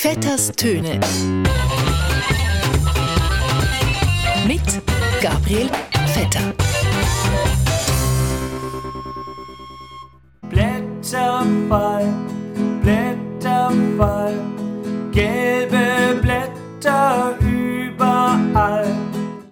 Vetters Töne. Mit Gabriel Vetter. Blätterfall, Blätterfall, gelbe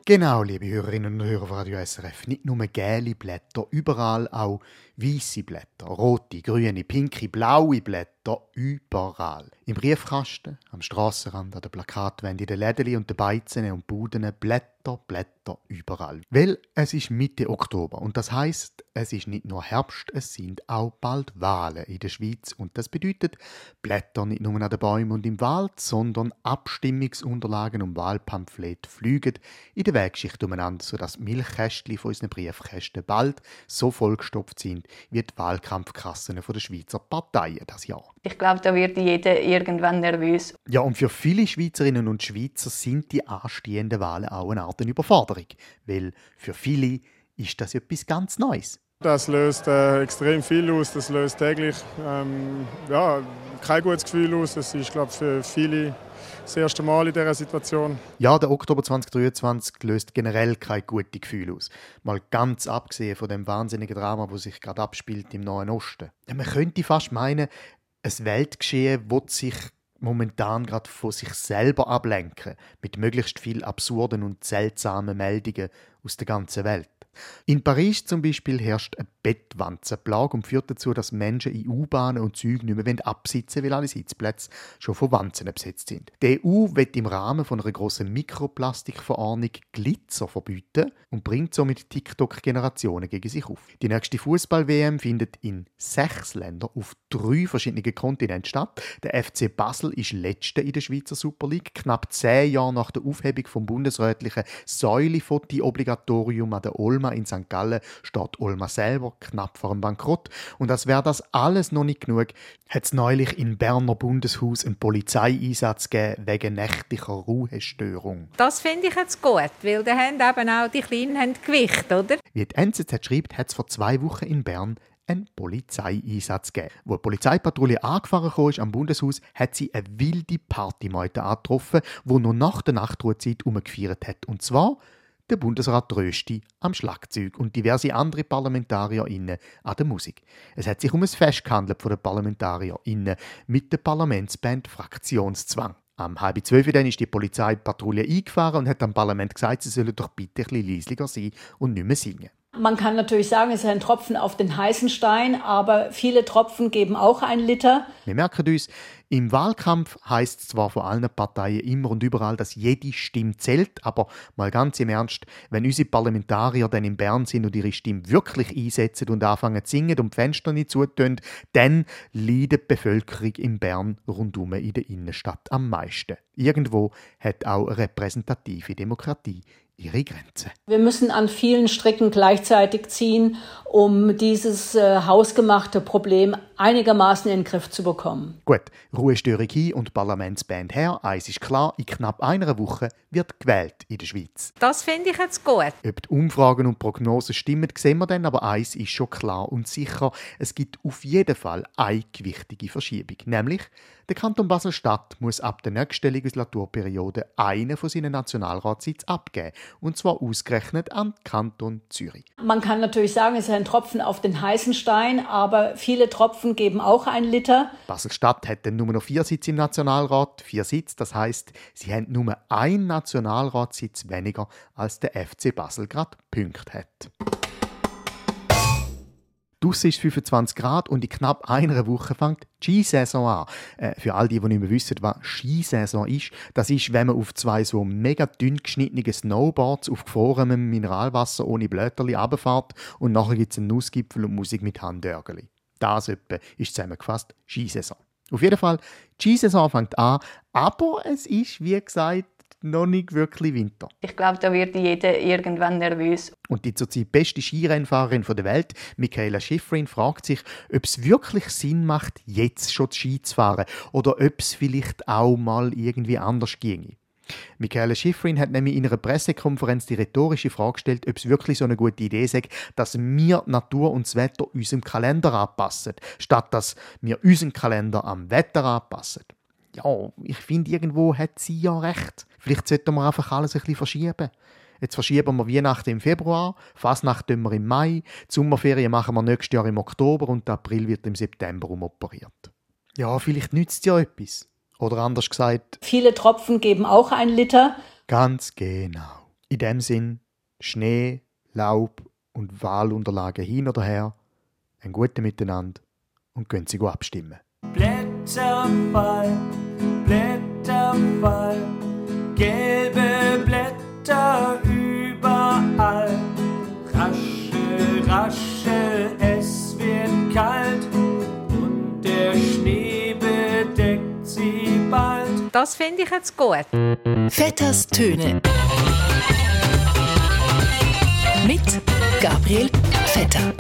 Genau, liebe Hörerinnen und Hörer von Radio SRF. Nicht nur gelbe Blätter, überall auch weiße Blätter, rote, grüne, pinke, blaue Blätter, überall. Im Briefkasten, am Strassenrand, an der Plakatwände, in den Läden und den Beizen und Buden, Blätter, Blätter, überall. Weil es ist Mitte Oktober und das heißt, es ist nicht nur Herbst, es sind auch bald Wahlen in der Schweiz und das bedeutet Blätter nicht nur an den Bäumen und im Wald, sondern Abstimmungsunterlagen und Wahlpamphlete fliegen in der Wegschicht umeinander, sodass die Milchkästchen von unseren Briefkästen bald so vollgestopft sind wie die Wahlkampfkassen der Schweizer Parteien das Jahr. Ich glaube, da wird jeder irgendwann nervös. Ja, und für viele Schweizerinnen und Schweizer sind die anstehenden Wahlen auch eine Art Überforderung, weil für viele ist das etwas ganz Neues. Das löst äh, extrem viel aus. Das löst täglich ähm, ja, kein gutes Gefühl aus. Das ist, glaube für viele das erste Mal in dieser Situation. Ja, der Oktober 2023 löst generell kein gutes Gefühl aus. Mal ganz abgesehen von dem wahnsinnigen Drama, das sich gerade abspielt im Nahen Osten. Man könnte fast meinen, ein Weltgeschehen wird sich momentan gerade von sich selber ablenken, mit möglichst viel absurden und seltsamen Meldungen aus der ganzen Welt. In Paris zum Beispiel herrscht eine Bettwanzenplage und führt dazu, dass Menschen in U-Bahnen und Zügen nicht mehr absitzen weil alle Sitzplätze schon von Wanzen besetzt sind. Die EU wird im Rahmen von einer grossen Mikroplastikverordnung Glitzer verbieten und bringt somit TikTok-Generationen gegen sich auf. Die nächste Fußball-WM findet in sechs Ländern auf drei verschiedenen Kontinenten statt. Der FC Basel ist letzter in der Schweizer Super League, knapp zehn Jahre nach der Aufhebung vom bundesrätlichen Säulefoti-Obligatorium an der Olma in St. Gallen steht Olma selber knapp vor dem Bankrott. Und als wäre das alles noch nicht genug, hat es neulich im Berner Bundeshaus einen Polizeieinsatz gegeben wegen nächtlicher Ruhestörung. Das finde ich jetzt gut, weil da haben eben auch die Kleinen haben Gewicht, oder? Wie die NZZ schreibt, hat es vor zwei Wochen in Bern einen Polizeieinsatz gegeben. Wo die Polizeipatrouille angefahren ist am Bundeshaus, hat sie eine wilde Partymeute angetroffen, die noch nach der Nachtruhezeit umgefeiert hat. Und zwar der Bundesrat Rösti am Schlagzeug und diverse andere ParlamentarierInnen an der Musik. Es hat sich um ein Fest gehandelt von den ParlamentarierInnen mit der Parlamentsband Fraktionszwang. Am halb zwölf dann ist die Polizeipatrouille eingefahren und hat am Parlament gesagt, sie sollen doch bitte ein bisschen leislicher sein und nicht mehr singen. Man kann natürlich sagen, es ist ein Tropfen auf den heißen Stein, aber viele Tropfen geben auch ein Liter. Wir merken uns, im Wahlkampf heißt es zwar von allen Parteien immer und überall, dass jede Stimme zählt, aber mal ganz im Ernst, wenn unsere Parlamentarier dann in Bern sind und ihre Stimme wirklich einsetzen und anfangen zu singen und die Fenster nicht zutun, dann leidet die Bevölkerung in Bern rundum in der Innenstadt am meisten. Irgendwo hat auch eine repräsentative Demokratie ihre Grenze. Wir müssen an vielen Stricken gleichzeitig ziehen, um dieses äh, hausgemachte Problem einigermaßen in den Griff zu bekommen. Gut, Ruhestörung hin und Parlamentsband her. Eins ist klar, in knapp einer Woche wird gewählt in der Schweiz. Das finde ich jetzt gut. Ob die Umfragen und Prognosen stimmen, sehen wir dann, aber eins ist schon klar und sicher, es gibt auf jeden Fall eine gewichtige Verschiebung, nämlich der Kanton Basel-Stadt muss ab der nächsten Legislaturperiode einen von seinen Nationalratssitzen abgeben. Und zwar ausgerechnet am Kanton Zürich. Man kann natürlich sagen, es ist ein Tropfen auf den heißen Stein, aber viele Tropfen geben auch ein Liter. Basel-Stadt hat dann nur noch vier Sitze im Nationalrat. Vier Sitze, das heißt, sie haben nur einen Nationalratssitz weniger, als der FC Basel gerade Punkt hat. Draussen ist 25 Grad und in knapp einer Woche fängt die Skisaison an. Äh, für all die, die nicht mehr wissen, was Skisaison ist, das ist, wenn man auf zwei so mega dünn geschnittenen Snowboards auf gefrorenem Mineralwasser ohne Blöterli runterfährt und nachher gibt es einen Nussgipfel und Musik mit Handörgeli. Das etwa ist zusammengefasst Skisaison. Auf jeden Fall, die Skisaison fängt an, aber es ist, wie gesagt, noch nicht wirklich Winter. Ich glaube, da wird jeder irgendwann nervös. Und die zurzeit beste Skirennfahrerin der Welt, Michaela Schifrin, fragt sich, ob es wirklich Sinn macht, jetzt schon Ski zu fahren oder ob es vielleicht auch mal irgendwie anders ginge. Michaela Schifrin hat nämlich in einer Pressekonferenz die rhetorische Frage gestellt, ob es wirklich so eine gute Idee sei, dass wir Natur und das Wetter unserem Kalender anpassen, statt dass wir unseren Kalender am Wetter anpassen. ja, ich finde, irgendwo hat sie ja recht. Vielleicht sollten wir einfach alles ein bisschen verschieben. Jetzt verschieben wir Weihnachten im Februar, Fasnacht wir im Mai, die Sommerferien machen wir nächstes Jahr im Oktober und der April wird im September umoperiert. Ja, vielleicht nützt es ja etwas. Oder anders gesagt. Viele Tropfen geben auch ein Liter. Ganz genau. In dem Sinn, Schnee, Laub und Wahlunterlagen hin oder her, ein gutes Miteinander und können Sie abstimmen. Blätterfall, Blätterfall, gelbe Das finde ich jetzt gut. Vetters Töne. Mit Gabriel Vetter.